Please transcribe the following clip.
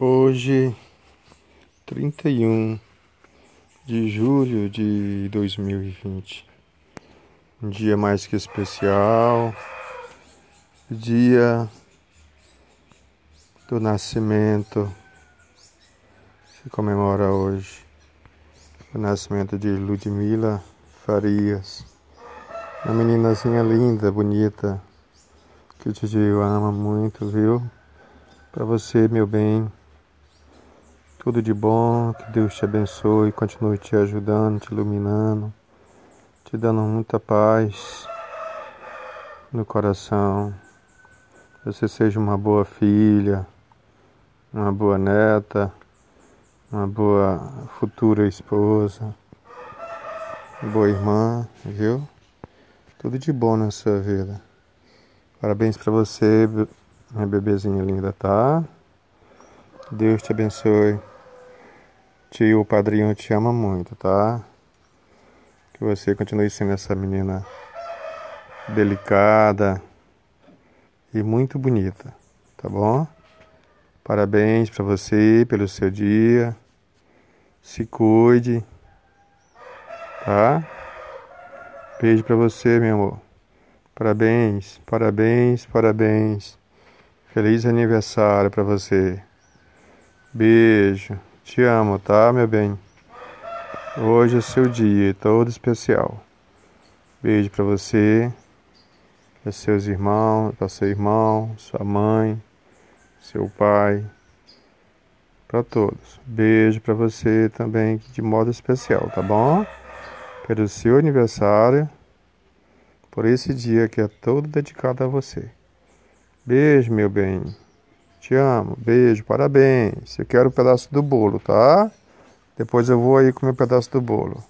Hoje, 31 de julho de 2020, um dia mais que especial, dia do nascimento, se comemora hoje o nascimento de Ludmila Farias, uma meninazinha linda, bonita, que o tio ama muito, viu? Para você, meu bem. Tudo de bom, que Deus te abençoe, continue te ajudando, te iluminando, te dando muita paz no coração. Você seja uma boa filha, uma boa neta, uma boa futura esposa, boa irmã, viu? Tudo de bom na sua vida. Parabéns para você, minha bebezinha linda, tá? Deus te abençoe. Tio, o padrinho te ama muito, tá? Que você continue sendo essa menina delicada e muito bonita, tá bom? Parabéns para você pelo seu dia. Se cuide, tá? Beijo para você, meu amor. Parabéns, parabéns, parabéns. Feliz aniversário para você. Beijo. Te amo, tá, meu bem? Hoje é seu dia, todo especial. Beijo para você, para seus irmãos, para seu irmão, sua mãe, seu pai, para todos. Beijo para você também de modo especial, tá bom? Pelo seu aniversário, por esse dia que é todo dedicado a você. Beijo, meu bem. Te amo. Beijo, parabéns. Eu quero um pedaço do bolo, tá? Depois eu vou aí comer um pedaço do bolo.